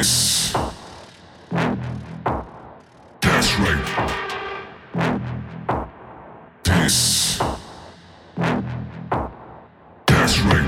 voice. That's right. This. That's right.